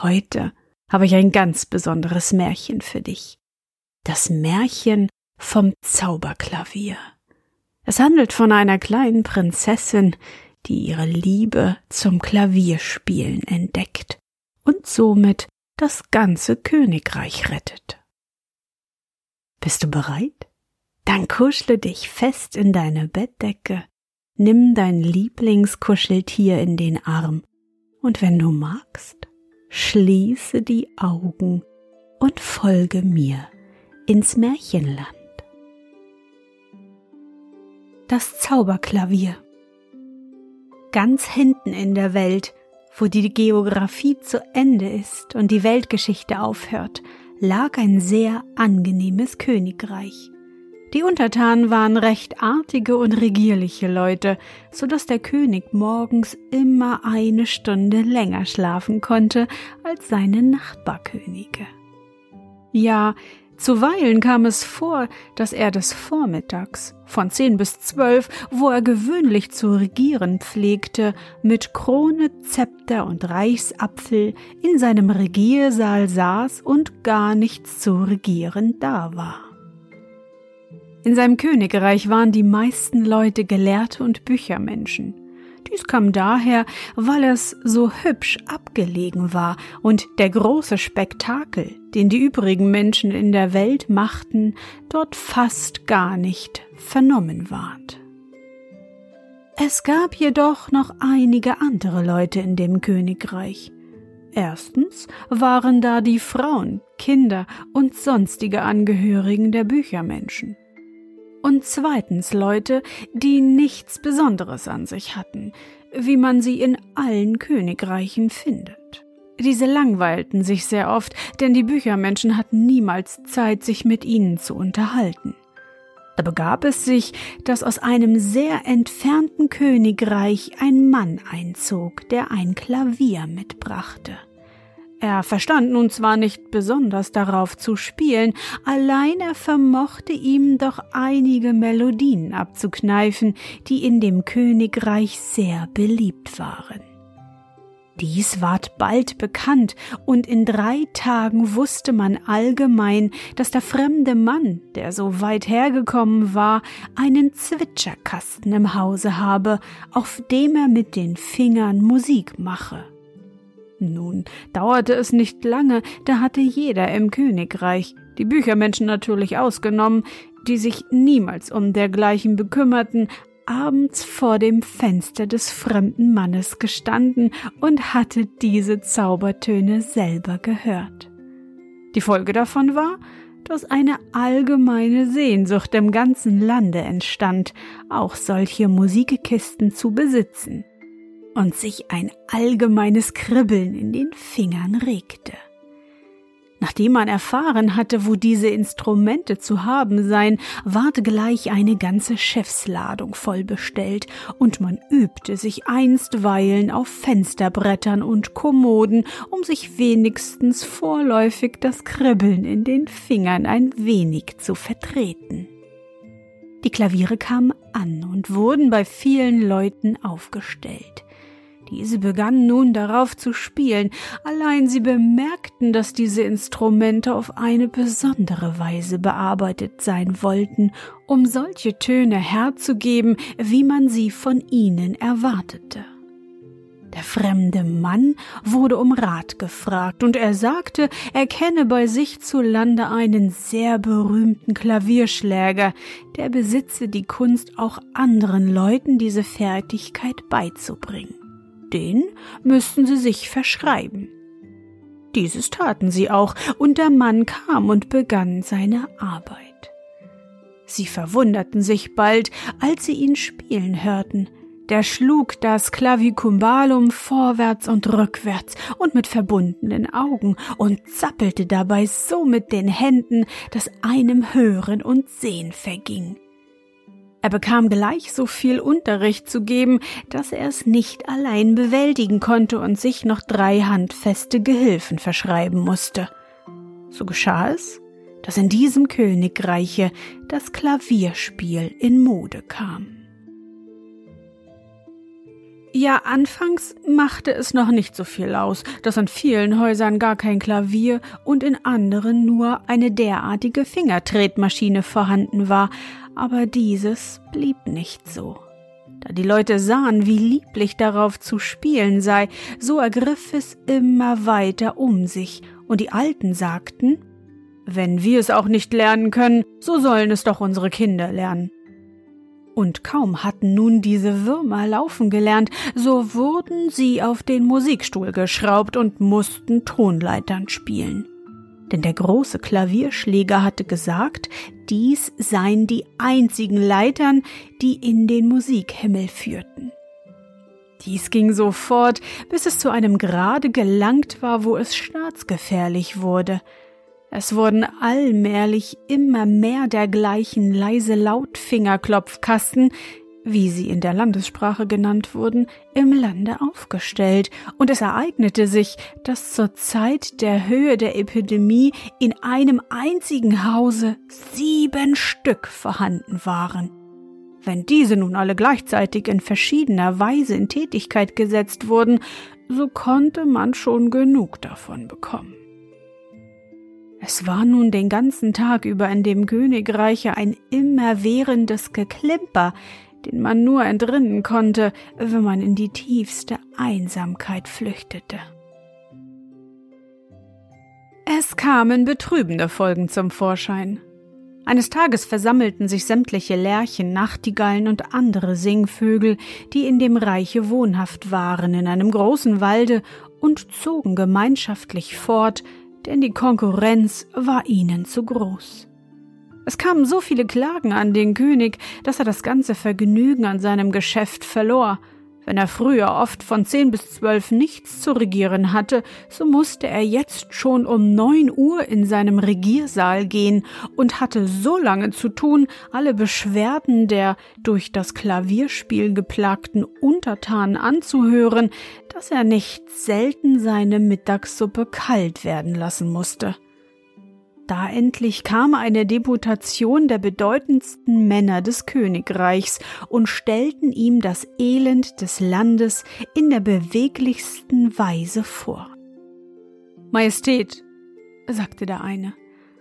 Heute habe ich ein ganz besonderes Märchen für dich. Das Märchen vom Zauberklavier. Es handelt von einer kleinen Prinzessin, die ihre Liebe zum Klavierspielen entdeckt und somit das ganze Königreich rettet. Bist du bereit? Dann kuschle dich fest in deine Bettdecke, nimm dein Lieblingskuscheltier in den Arm und wenn du magst, schließe die Augen und folge mir ins Märchenland. Das Zauberklavier. Ganz hinten in der Welt, wo die Geographie zu Ende ist und die Weltgeschichte aufhört, lag ein sehr angenehmes Königreich. Die Untertanen waren recht artige und regierliche Leute, so dass der König morgens immer eine Stunde länger schlafen konnte als seine Nachbarkönige. Ja, zuweilen kam es vor, dass er des Vormittags von zehn bis zwölf, wo er gewöhnlich zu regieren pflegte, mit Krone, Zepter und Reichsapfel in seinem Regiersaal saß und gar nichts zu regieren da war. In seinem Königreich waren die meisten Leute Gelehrte und Büchermenschen. Dies kam daher, weil es so hübsch abgelegen war und der große Spektakel, den die übrigen Menschen in der Welt machten, dort fast gar nicht vernommen ward. Es gab jedoch noch einige andere Leute in dem Königreich. Erstens waren da die Frauen, Kinder und sonstige Angehörigen der Büchermenschen und zweitens Leute, die nichts Besonderes an sich hatten, wie man sie in allen Königreichen findet. Diese langweilten sich sehr oft, denn die Büchermenschen hatten niemals Zeit, sich mit ihnen zu unterhalten. Da begab es sich, dass aus einem sehr entfernten Königreich ein Mann einzog, der ein Klavier mitbrachte. Er verstand nun zwar nicht besonders darauf zu spielen, allein er vermochte ihm doch einige Melodien abzukneifen, die in dem Königreich sehr beliebt waren. Dies ward bald bekannt, und in drei Tagen wusste man allgemein, dass der fremde Mann, der so weit hergekommen war, einen Zwitscherkasten im Hause habe, auf dem er mit den Fingern Musik mache. Nun dauerte es nicht lange, da hatte jeder im Königreich, die Büchermenschen natürlich ausgenommen, die sich niemals um dergleichen bekümmerten, abends vor dem Fenster des fremden Mannes gestanden und hatte diese Zaubertöne selber gehört. Die Folge davon war, dass eine allgemeine Sehnsucht im ganzen Lande entstand, auch solche Musikkisten zu besitzen und sich ein allgemeines Kribbeln in den Fingern regte. Nachdem man erfahren hatte, wo diese Instrumente zu haben seien, ward gleich eine ganze Schiffsladung voll bestellt, und man übte sich einstweilen auf Fensterbrettern und Kommoden, um sich wenigstens vorläufig das Kribbeln in den Fingern ein wenig zu vertreten. Die Klaviere kamen an und wurden bei vielen Leuten aufgestellt. Diese begannen nun darauf zu spielen, allein sie bemerkten, dass diese Instrumente auf eine besondere Weise bearbeitet sein wollten, um solche Töne herzugeben, wie man sie von ihnen erwartete. Der fremde Mann wurde um Rat gefragt, und er sagte, er kenne bei sich zu Lande einen sehr berühmten Klavierschläger, der besitze die Kunst, auch anderen Leuten diese Fertigkeit beizubringen den müssten sie sich verschreiben. Dieses taten sie auch, und der Mann kam und begann seine Arbeit. Sie verwunderten sich bald, als sie ihn spielen hörten, Der schlug das Clavicumbalum vorwärts und rückwärts und mit verbundenen Augen und zappelte dabei so mit den Händen, dass einem Hören und Sehen verging. Er bekam gleich so viel Unterricht zu geben, dass er es nicht allein bewältigen konnte und sich noch drei handfeste Gehilfen verschreiben musste. So geschah es, dass in diesem Königreiche das Klavierspiel in Mode kam. Ja, anfangs machte es noch nicht so viel aus, dass in vielen Häusern gar kein Klavier und in anderen nur eine derartige Fingertretmaschine vorhanden war, aber dieses blieb nicht so. Da die Leute sahen, wie lieblich darauf zu spielen sei, so ergriff es immer weiter um sich, und die Alten sagten, wenn wir es auch nicht lernen können, so sollen es doch unsere Kinder lernen. Und kaum hatten nun diese Würmer laufen gelernt, so wurden sie auf den Musikstuhl geschraubt und mussten Tonleitern spielen denn der große Klavierschläger hatte gesagt, dies seien die einzigen Leitern, die in den Musikhimmel führten. Dies ging so fort, bis es zu einem Grade gelangt war, wo es staatsgefährlich wurde. Es wurden allmählich immer mehr dergleichen leise Lautfingerklopfkasten, wie sie in der Landessprache genannt wurden, im Lande aufgestellt, und es ereignete sich, dass zur Zeit der Höhe der Epidemie in einem einzigen Hause sieben Stück vorhanden waren. Wenn diese nun alle gleichzeitig in verschiedener Weise in Tätigkeit gesetzt wurden, so konnte man schon genug davon bekommen. Es war nun den ganzen Tag über in dem Königreiche ein immerwährendes Geklimper, den man nur entrinnen konnte, wenn man in die tiefste Einsamkeit flüchtete. Es kamen betrübende Folgen zum Vorschein. Eines Tages versammelten sich sämtliche Lerchen, Nachtigallen und andere Singvögel, die in dem Reiche wohnhaft waren, in einem großen Walde und zogen gemeinschaftlich fort, denn die Konkurrenz war ihnen zu groß. Es kamen so viele Klagen an den König, dass er das ganze Vergnügen an seinem Geschäft verlor. Wenn er früher oft von zehn bis zwölf nichts zu regieren hatte, so musste er jetzt schon um neun Uhr in seinem Regiersaal gehen und hatte so lange zu tun, alle Beschwerden der durch das Klavierspiel geplagten Untertanen anzuhören, dass er nicht selten seine Mittagssuppe kalt werden lassen musste. Da endlich kam eine Deputation der bedeutendsten Männer des Königreichs und stellten ihm das Elend des Landes in der beweglichsten Weise vor. Majestät, sagte der eine,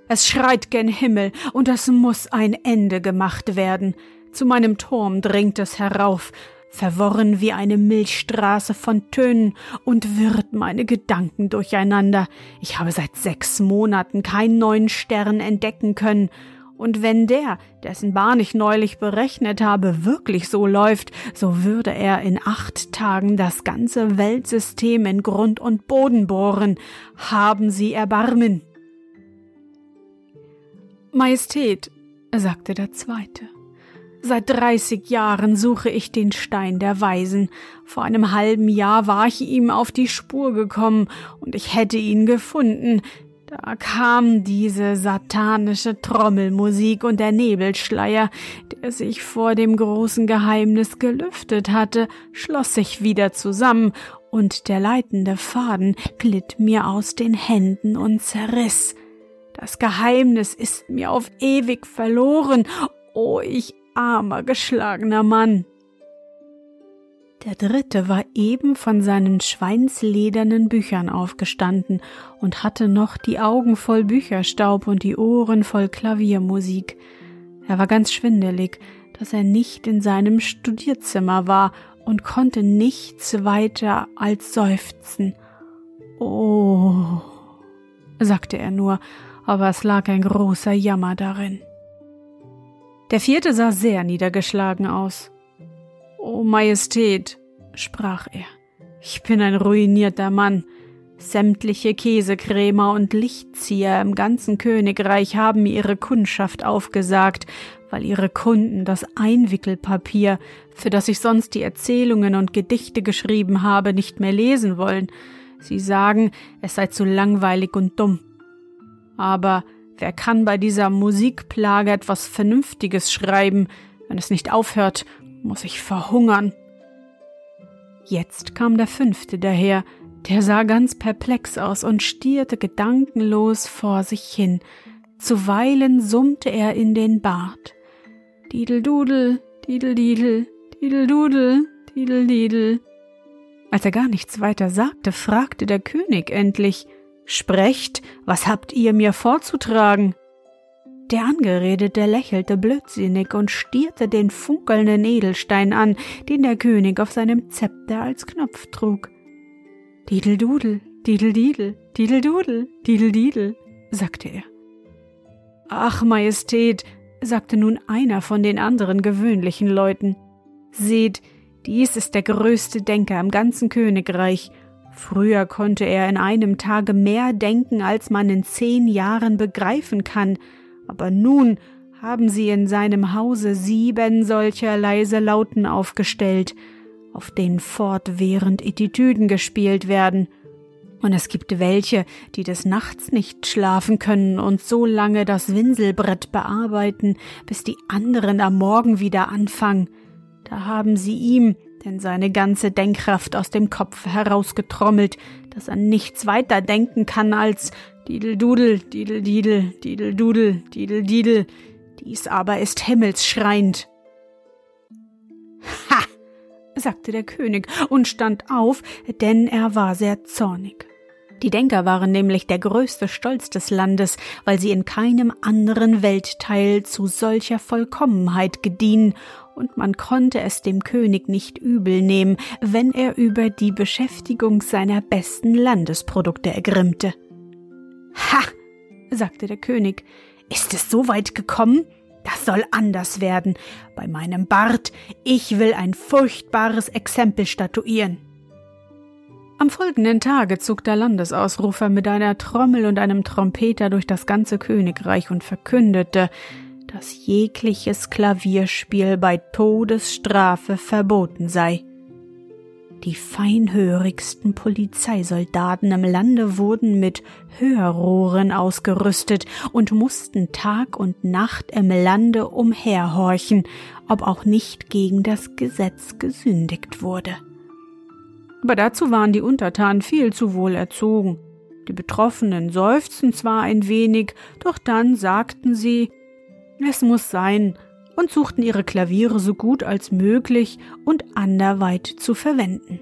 es schreit gen Himmel, und es muss ein Ende gemacht werden. Zu meinem Turm dringt es herauf, verworren wie eine Milchstraße von Tönen und wirrt meine Gedanken durcheinander. Ich habe seit sechs Monaten keinen neuen Stern entdecken können, und wenn der, dessen Bahn ich neulich berechnet habe, wirklich so läuft, so würde er in acht Tagen das ganze Weltsystem in Grund und Boden bohren. Haben Sie Erbarmen. Majestät, sagte der Zweite. Seit dreißig Jahren suche ich den Stein der Weisen. Vor einem halben Jahr war ich ihm auf die Spur gekommen und ich hätte ihn gefunden. Da kam diese satanische Trommelmusik und der Nebelschleier, der sich vor dem großen Geheimnis gelüftet hatte, schloss sich wieder zusammen, und der leitende Faden glitt mir aus den Händen und zerriss. Das Geheimnis ist mir auf ewig verloren. Oh, ich armer, geschlagener Mann. Der dritte war eben von seinen schweinsledernen Büchern aufgestanden und hatte noch die Augen voll Bücherstaub und die Ohren voll Klaviermusik. Er war ganz schwindelig, dass er nicht in seinem Studierzimmer war und konnte nichts weiter als seufzen. Oh, sagte er nur, aber es lag ein großer Jammer darin. Der vierte sah sehr niedergeschlagen aus. O Majestät, sprach er, ich bin ein ruinierter Mann. Sämtliche Käsekrämer und Lichtzieher im ganzen Königreich haben mir ihre Kundschaft aufgesagt, weil ihre Kunden das Einwickelpapier, für das ich sonst die Erzählungen und Gedichte geschrieben habe, nicht mehr lesen wollen. Sie sagen, es sei zu langweilig und dumm. Aber wer kann bei dieser Musikplage etwas Vernünftiges schreiben? Wenn es nicht aufhört, muss ich verhungern. Jetzt kam der fünfte daher, der sah ganz perplex aus und stierte gedankenlos vor sich hin. Zuweilen summte er in den Bart. Dideldudel, dideldidel, dideldudel, dideldidel. Als er gar nichts weiter sagte, fragte der König endlich Sprecht, was habt ihr mir vorzutragen? Der Angeredete lächelte blödsinnig und stierte den funkelnden Edelstein an, den der König auf seinem Zepter als Knopf trug. Dideldudel, dideldidel, dideldudel, dideldidel, sagte er. Ach, Majestät, sagte nun einer von den anderen gewöhnlichen Leuten. Seht, dies ist der größte Denker im ganzen Königreich. Früher konnte er in einem Tage mehr denken, als man in zehn Jahren begreifen kann, aber nun haben sie in seinem Hause sieben solcher leise Lauten aufgestellt, auf denen fortwährend Etitüden gespielt werden, und es gibt welche, die des Nachts nicht schlafen können und so lange das Winselbrett bearbeiten, bis die anderen am Morgen wieder anfangen. Da haben sie ihm denn seine ganze Denkkraft aus dem Kopf herausgetrommelt, dass er nichts weiter denken kann als Dideldudel, Dideldidel, Dideldudel, Dideldidel. Dies aber ist himmelsschreiend. Ha! sagte der König und stand auf, denn er war sehr zornig. Die Denker waren nämlich der größte Stolz des Landes, weil sie in keinem anderen Weltteil zu solcher Vollkommenheit gediehen, und man konnte es dem König nicht übel nehmen, wenn er über die Beschäftigung seiner besten Landesprodukte ergrimmte. Ha, sagte der König, ist es so weit gekommen? Das soll anders werden. Bei meinem Bart, ich will ein furchtbares Exempel statuieren. Am folgenden Tage zog der Landesausrufer mit einer Trommel und einem Trompeter durch das ganze Königreich und verkündete, dass jegliches Klavierspiel bei Todesstrafe verboten sei. Die feinhörigsten Polizeisoldaten im Lande wurden mit Hörrohren ausgerüstet und mussten Tag und Nacht im Lande umherhorchen, ob auch nicht gegen das Gesetz gesündigt wurde aber dazu waren die Untertanen viel zu wohl erzogen. Die Betroffenen seufzten zwar ein wenig, doch dann sagten sie, es muss sein, und suchten ihre Klaviere so gut als möglich und anderweit zu verwenden.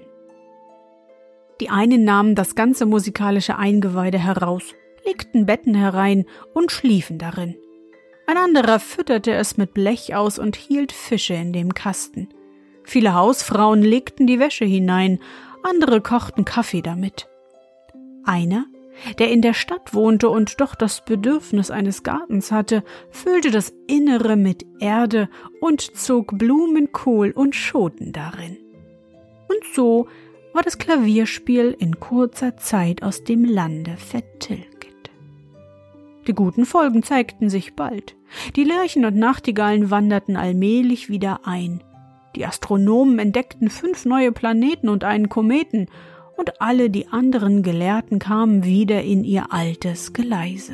Die einen nahmen das ganze musikalische Eingeweide heraus, legten Betten herein und schliefen darin. Ein anderer fütterte es mit Blech aus und hielt Fische in dem Kasten. Viele Hausfrauen legten die Wäsche hinein andere kochten Kaffee damit. Einer, der in der Stadt wohnte und doch das Bedürfnis eines Gartens hatte, füllte das Innere mit Erde und zog Blumenkohl und Schoten darin. Und so war das Klavierspiel in kurzer Zeit aus dem Lande vertilgt. Die guten Folgen zeigten sich bald. Die Lerchen und Nachtigallen wanderten allmählich wieder ein. Die Astronomen entdeckten fünf neue Planeten und einen Kometen, und alle die anderen Gelehrten kamen wieder in ihr altes Geleise.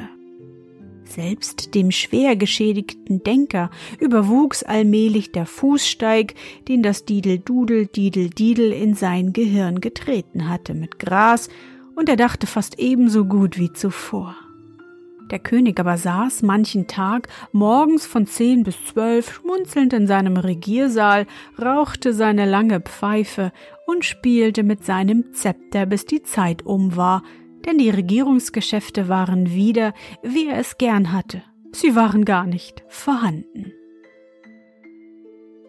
Selbst dem schwer geschädigten Denker überwuchs allmählich der Fußsteig, den das Didel-Dudel, Didel-Didel in sein Gehirn getreten hatte mit Gras, und er dachte fast ebenso gut wie zuvor. Der König aber saß manchen Tag morgens von zehn bis zwölf schmunzelnd in seinem Regiersaal, rauchte seine lange Pfeife und spielte mit seinem Zepter, bis die Zeit um war, denn die Regierungsgeschäfte waren wieder, wie er es gern hatte. Sie waren gar nicht vorhanden.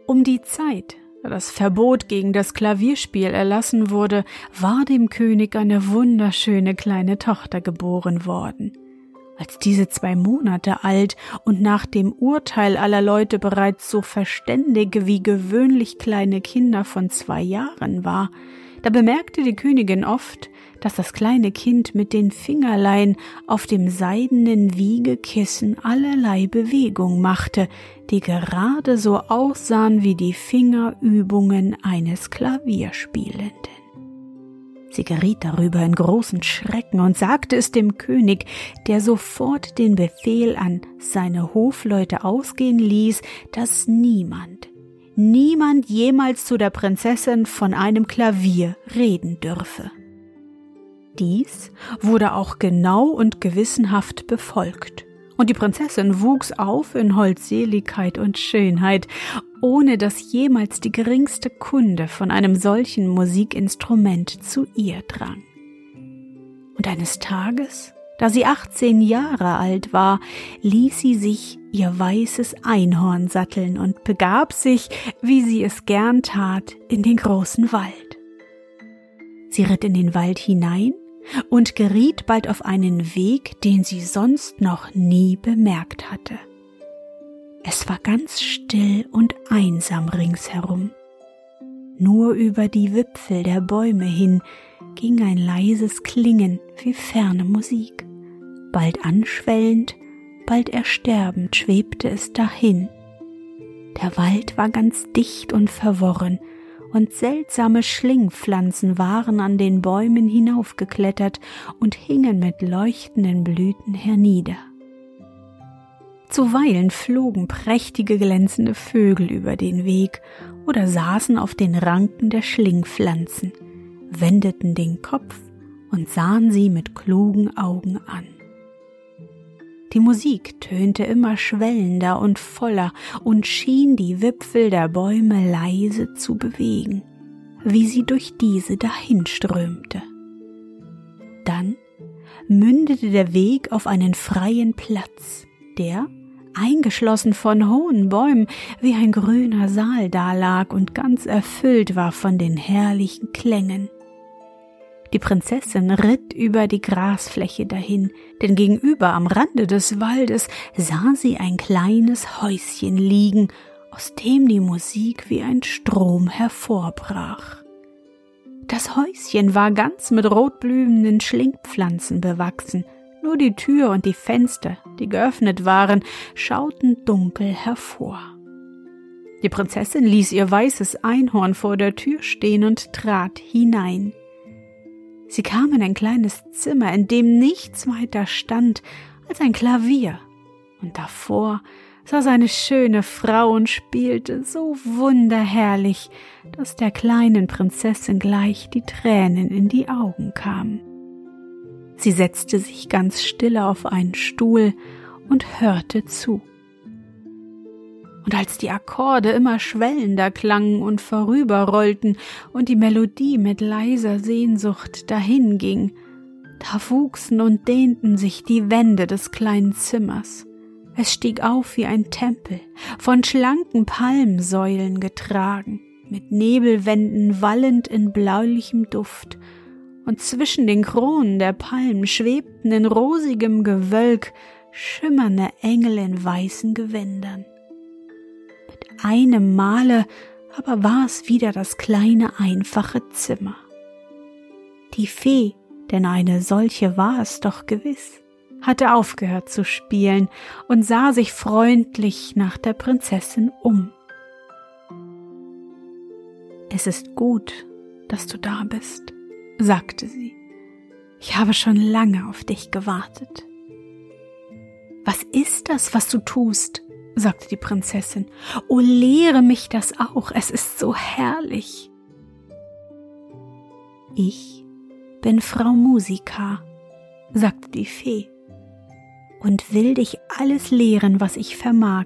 Um die Zeit, da das Verbot gegen das Klavierspiel erlassen wurde, war dem König eine wunderschöne kleine Tochter geboren worden als diese zwei Monate alt und nach dem Urteil aller Leute bereits so verständig wie gewöhnlich kleine Kinder von zwei Jahren war, da bemerkte die Königin oft, dass das kleine Kind mit den Fingerlein auf dem seidenen Wiegekissen allerlei Bewegung machte, die gerade so aussahen wie die Fingerübungen eines Klavierspielenden. Sie geriet darüber in großen Schrecken und sagte es dem König, der sofort den Befehl an seine Hofleute ausgehen ließ, dass niemand, niemand jemals zu der Prinzessin von einem Klavier reden dürfe. Dies wurde auch genau und gewissenhaft befolgt. Und die Prinzessin wuchs auf in Holdseligkeit und Schönheit, ohne dass jemals die geringste Kunde von einem solchen Musikinstrument zu ihr drang. Und eines Tages, da sie 18 Jahre alt war, ließ sie sich ihr weißes Einhorn satteln und begab sich, wie sie es gern tat, in den großen Wald. Sie ritt in den Wald hinein und geriet bald auf einen Weg, den sie sonst noch nie bemerkt hatte. Es war ganz still und einsam ringsherum. Nur über die Wipfel der Bäume hin ging ein leises Klingen wie ferne Musik. Bald anschwellend, bald ersterbend schwebte es dahin. Der Wald war ganz dicht und verworren, und seltsame Schlingpflanzen waren an den Bäumen hinaufgeklettert und hingen mit leuchtenden Blüten hernieder. Zuweilen flogen prächtige glänzende Vögel über den Weg oder saßen auf den Ranken der Schlingpflanzen, wendeten den Kopf und sahen sie mit klugen Augen an. Die Musik tönte immer schwellender und voller und schien die Wipfel der Bäume leise zu bewegen, wie sie durch diese dahinströmte. Dann mündete der Weg auf einen freien Platz, der, eingeschlossen von hohen Bäumen, wie ein grüner Saal dalag und ganz erfüllt war von den herrlichen Klängen. Die Prinzessin ritt über die Grasfläche dahin, denn gegenüber am Rande des Waldes sah sie ein kleines Häuschen liegen, aus dem die Musik wie ein Strom hervorbrach. Das Häuschen war ganz mit rotblühenden Schlingpflanzen bewachsen, nur die Tür und die Fenster, die geöffnet waren, schauten dunkel hervor. Die Prinzessin ließ ihr weißes Einhorn vor der Tür stehen und trat hinein. Sie kam in ein kleines Zimmer, in dem nichts weiter stand als ein Klavier, und davor saß eine schöne Frau und spielte so wunderherrlich, dass der kleinen Prinzessin gleich die Tränen in die Augen kamen. Sie setzte sich ganz stille auf einen Stuhl und hörte zu und als die Akkorde immer schwellender klangen und vorüberrollten und die Melodie mit leiser Sehnsucht dahinging, da wuchsen und dehnten sich die Wände des kleinen Zimmers. Es stieg auf wie ein Tempel, von schlanken Palmsäulen getragen, mit Nebelwänden wallend in bläulichem Duft, und zwischen den Kronen der Palmen schwebten in rosigem Gewölk schimmernde Engel in weißen Gewändern einem Male aber war es wieder das kleine einfache Zimmer. Die Fee, denn eine solche war es doch gewiss, hatte aufgehört zu spielen und sah sich freundlich nach der Prinzessin um. Es ist gut, dass du da bist, sagte sie. Ich habe schon lange auf dich gewartet. Was ist das, was du tust? Sagte die Prinzessin. O lehre mich das auch, es ist so herrlich. Ich bin Frau Musika, sagte die Fee, und will dich alles lehren, was ich vermag,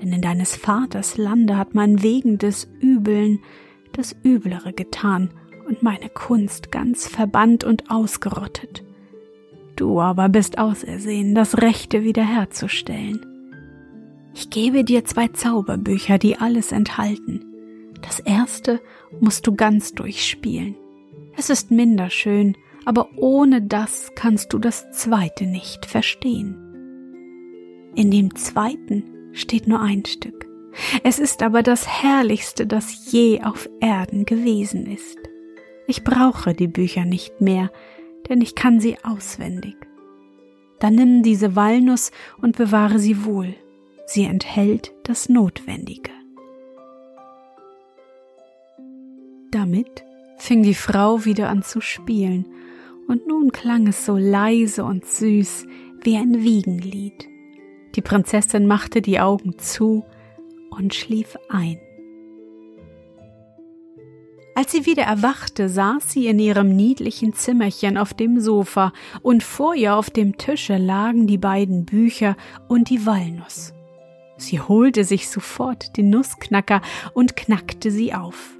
denn in deines Vaters Lande hat man wegen des Übeln das Üblere getan und meine Kunst ganz verbannt und ausgerottet. Du aber bist ausersehen, das Rechte wiederherzustellen. Ich gebe dir zwei Zauberbücher, die alles enthalten. Das erste musst du ganz durchspielen. Es ist minder schön, aber ohne das kannst du das zweite nicht verstehen. In dem zweiten steht nur ein Stück. Es ist aber das herrlichste, das je auf Erden gewesen ist. Ich brauche die Bücher nicht mehr, denn ich kann sie auswendig. Dann nimm diese Walnuss und bewahre sie wohl. Sie enthält das Notwendige. Damit fing die Frau wieder an zu spielen, und nun klang es so leise und süß wie ein Wiegenlied. Die Prinzessin machte die Augen zu und schlief ein. Als sie wieder erwachte, saß sie in ihrem niedlichen Zimmerchen auf dem Sofa, und vor ihr auf dem Tische lagen die beiden Bücher und die Walnuss. Sie holte sich sofort den Nussknacker und knackte sie auf.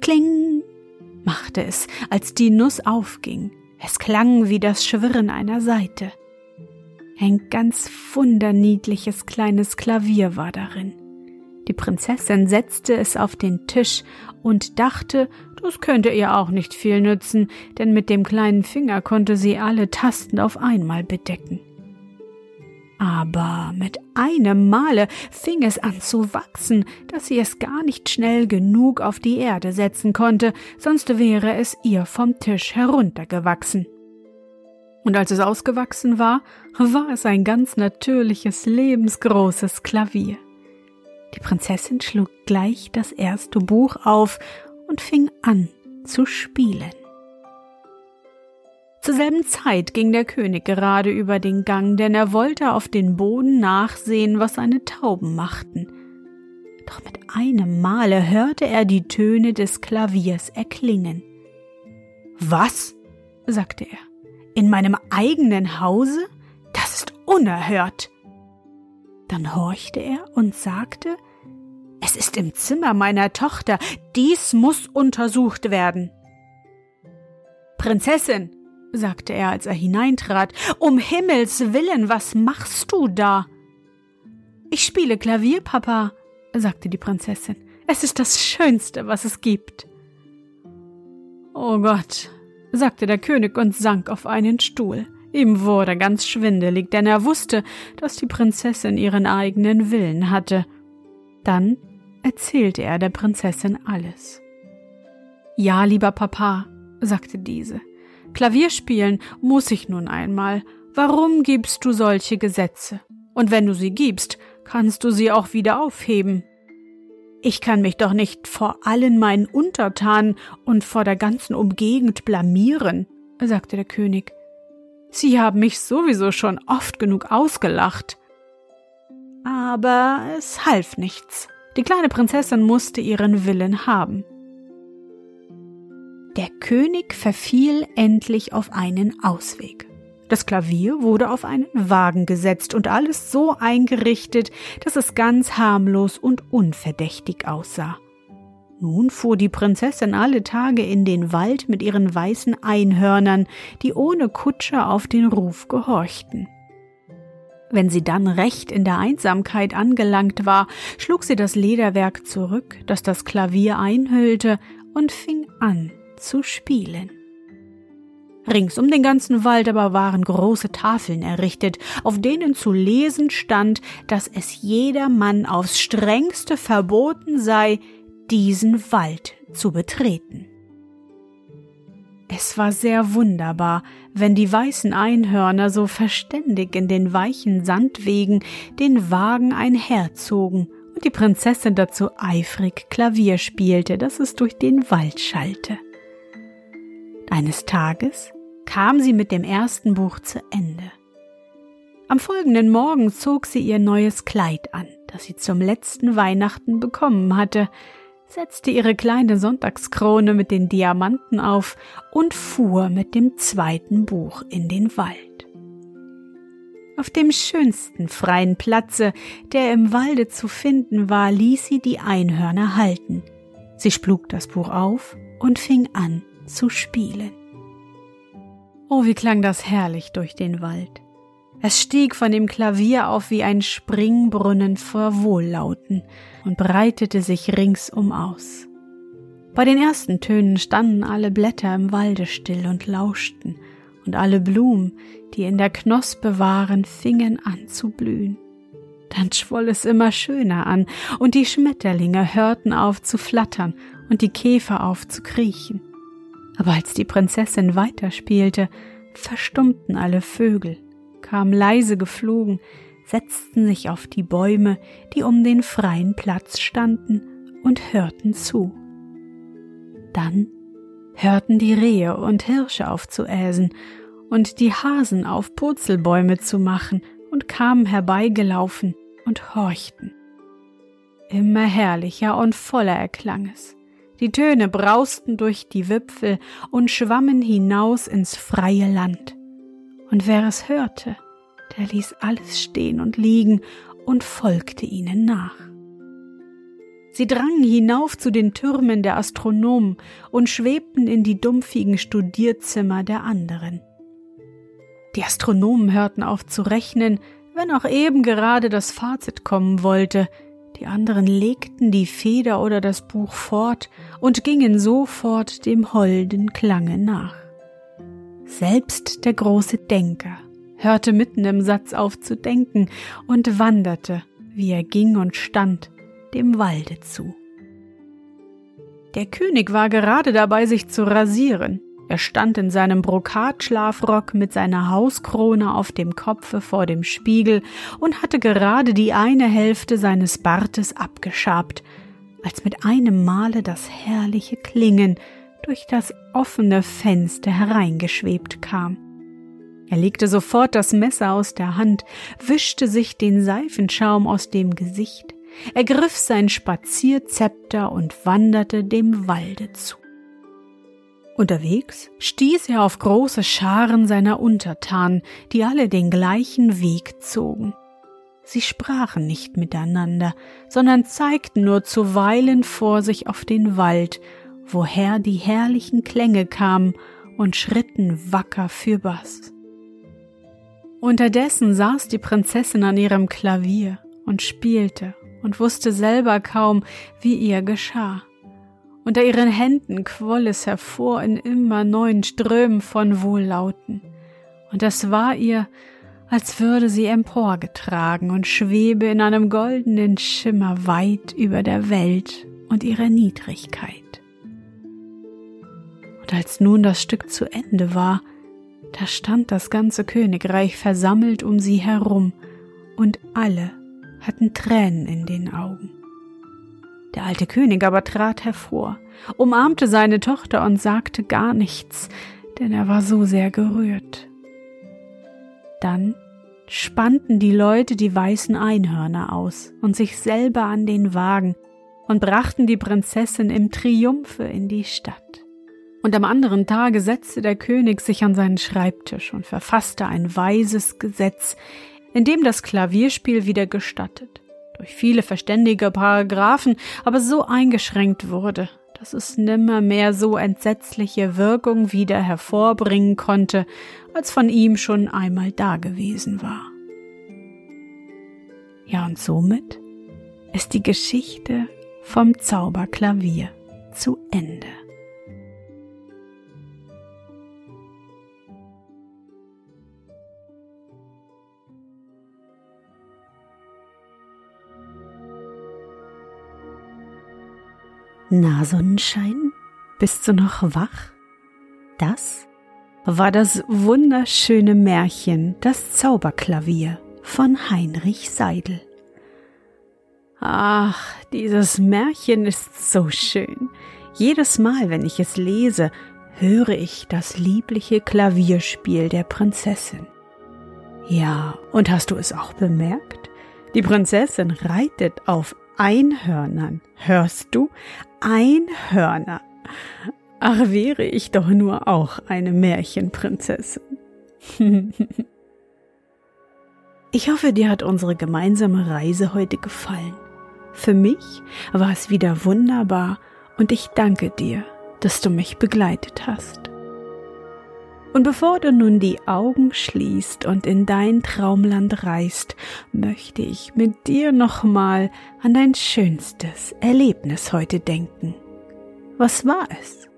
Kling machte es, als die Nuss aufging. Es klang wie das Schwirren einer Saite. Ein ganz wunderniedliches kleines Klavier war darin. Die Prinzessin setzte es auf den Tisch und dachte, das könnte ihr auch nicht viel nützen, denn mit dem kleinen Finger konnte sie alle Tasten auf einmal bedecken. Aber mit einem Male fing es an zu wachsen, dass sie es gar nicht schnell genug auf die Erde setzen konnte, sonst wäre es ihr vom Tisch heruntergewachsen. Und als es ausgewachsen war, war es ein ganz natürliches, lebensgroßes Klavier. Die Prinzessin schlug gleich das erste Buch auf und fing an zu spielen. Zur selben Zeit ging der König gerade über den Gang, denn er wollte auf den Boden nachsehen, was seine Tauben machten. Doch mit einem Male hörte er die Töne des Klaviers erklingen. Was? sagte er. In meinem eigenen Hause? Das ist unerhört. Dann horchte er und sagte, es ist im Zimmer meiner Tochter, dies muss untersucht werden. Prinzessin, sagte er, als er hineintrat, um Himmels willen, was machst du da? Ich spiele Klavier, Papa, sagte die Prinzessin. Es ist das Schönste, was es gibt. Oh Gott, sagte der König und sank auf einen Stuhl. Ihm wurde ganz schwindelig, denn er wusste, dass die Prinzessin ihren eigenen Willen hatte. Dann erzählte er der Prinzessin alles. Ja, lieber Papa, sagte diese, Klavierspielen muss ich nun einmal. Warum gibst du solche Gesetze? Und wenn du sie gibst, kannst du sie auch wieder aufheben. Ich kann mich doch nicht vor allen meinen Untertanen und vor der ganzen Umgegend blamieren, sagte der König. Sie haben mich sowieso schon oft genug ausgelacht. Aber es half nichts. Die kleine Prinzessin musste ihren Willen haben. Der König verfiel endlich auf einen Ausweg. Das Klavier wurde auf einen Wagen gesetzt und alles so eingerichtet, dass es ganz harmlos und unverdächtig aussah. Nun fuhr die Prinzessin alle Tage in den Wald mit ihren weißen Einhörnern, die ohne Kutscher auf den Ruf gehorchten. Wenn sie dann recht in der Einsamkeit angelangt war, schlug sie das Lederwerk zurück, das das Klavier einhüllte, und fing an zu spielen. Rings um den ganzen Wald aber waren große Tafeln errichtet, auf denen zu lesen stand, dass es jedermann aufs strengste verboten sei, diesen Wald zu betreten. Es war sehr wunderbar, wenn die weißen Einhörner so verständig in den weichen Sandwegen den Wagen einherzogen und die Prinzessin dazu eifrig Klavier spielte, dass es durch den Wald schallte. Eines Tages kam sie mit dem ersten Buch zu Ende. Am folgenden Morgen zog sie ihr neues Kleid an, das sie zum letzten Weihnachten bekommen hatte, setzte ihre kleine Sonntagskrone mit den Diamanten auf und fuhr mit dem zweiten Buch in den Wald. Auf dem schönsten freien Platze, der im Walde zu finden war, ließ sie die Einhörner halten. Sie schlug das Buch auf und fing an zu spielen. Oh, wie klang das herrlich durch den Wald. Es stieg von dem Klavier auf wie ein Springbrunnen vor Wohllauten und breitete sich ringsum aus. Bei den ersten Tönen standen alle Blätter im Walde still und lauschten, und alle Blumen, die in der Knospe waren, fingen an zu blühen. Dann schwoll es immer schöner an, und die Schmetterlinge hörten auf zu flattern und die Käfer auf zu kriechen. Aber als die Prinzessin weiterspielte, verstummten alle Vögel, kamen leise geflogen, setzten sich auf die Bäume, die um den freien Platz standen, und hörten zu. Dann hörten die Rehe und Hirsche auf zu äsen und die Hasen auf Purzelbäume zu machen und kamen herbeigelaufen und horchten. Immer herrlicher und voller erklang es. Die Töne brausten durch die Wipfel und schwammen hinaus ins freie Land. Und wer es hörte, der ließ alles stehen und liegen und folgte ihnen nach. Sie drangen hinauf zu den Türmen der Astronomen und schwebten in die dumpfigen Studierzimmer der anderen. Die Astronomen hörten auf zu rechnen, wenn auch eben gerade das Fazit kommen wollte, die anderen legten die Feder oder das Buch fort und gingen sofort dem holden Klange nach. Selbst der große Denker hörte mitten im Satz auf zu denken und wanderte, wie er ging und stand, dem Walde zu. Der König war gerade dabei, sich zu rasieren. Er stand in seinem Brokatschlafrock mit seiner Hauskrone auf dem Kopfe vor dem Spiegel und hatte gerade die eine Hälfte seines Bartes abgeschabt, als mit einem Male das herrliche Klingen durch das offene Fenster hereingeschwebt kam. Er legte sofort das Messer aus der Hand, wischte sich den Seifenschaum aus dem Gesicht, ergriff sein Spazierzepter und wanderte dem Walde zu. Unterwegs stieß er auf große Scharen seiner Untertanen, die alle den gleichen Weg zogen. Sie sprachen nicht miteinander, sondern zeigten nur zuweilen vor sich auf den Wald, woher die herrlichen Klänge kamen und schritten wacker fürbass. Unterdessen saß die Prinzessin an ihrem Klavier und spielte und wusste selber kaum, wie ihr geschah. Unter ihren Händen quoll es hervor in immer neuen Strömen von Wohllauten, und es war ihr, als würde sie emporgetragen und schwebe in einem goldenen Schimmer weit über der Welt und ihrer Niedrigkeit. Und als nun das Stück zu Ende war, da stand das ganze Königreich versammelt um sie herum, und alle hatten Tränen in den Augen. Der alte König aber trat hervor, umarmte seine Tochter und sagte gar nichts, denn er war so sehr gerührt. Dann spannten die Leute die weißen Einhörner aus und sich selber an den Wagen und brachten die Prinzessin im Triumphe in die Stadt. Und am anderen Tage setzte der König sich an seinen Schreibtisch und verfasste ein weises Gesetz, in dem das Klavierspiel wieder gestattet, durch viele verständige Paragraphen, aber so eingeschränkt wurde, dass es nimmer mehr so entsetzliche Wirkung wieder hervorbringen konnte, als von ihm schon einmal dagewesen war. Ja, und somit ist die Geschichte vom Zauberklavier zu Ende. Na Sonnenschein, bist du noch wach? Das war das wunderschöne Märchen Das Zauberklavier von Heinrich Seidel. Ach, dieses Märchen ist so schön. Jedes Mal, wenn ich es lese, höre ich das liebliche Klavierspiel der Prinzessin. Ja, und hast du es auch bemerkt? Die Prinzessin reitet auf Einhörnern. Hörst du? Einhörner. Ach, wäre ich doch nur auch eine Märchenprinzessin. ich hoffe, dir hat unsere gemeinsame Reise heute gefallen. Für mich war es wieder wunderbar und ich danke dir, dass du mich begleitet hast. Und bevor du nun die Augen schließt und in dein Traumland reist, möchte ich mit dir nochmal an dein schönstes Erlebnis heute denken. Was war es?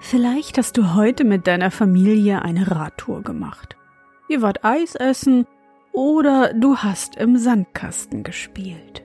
Vielleicht hast du heute mit deiner Familie eine Radtour gemacht. Ihr wart Eis essen oder du hast im Sandkasten gespielt.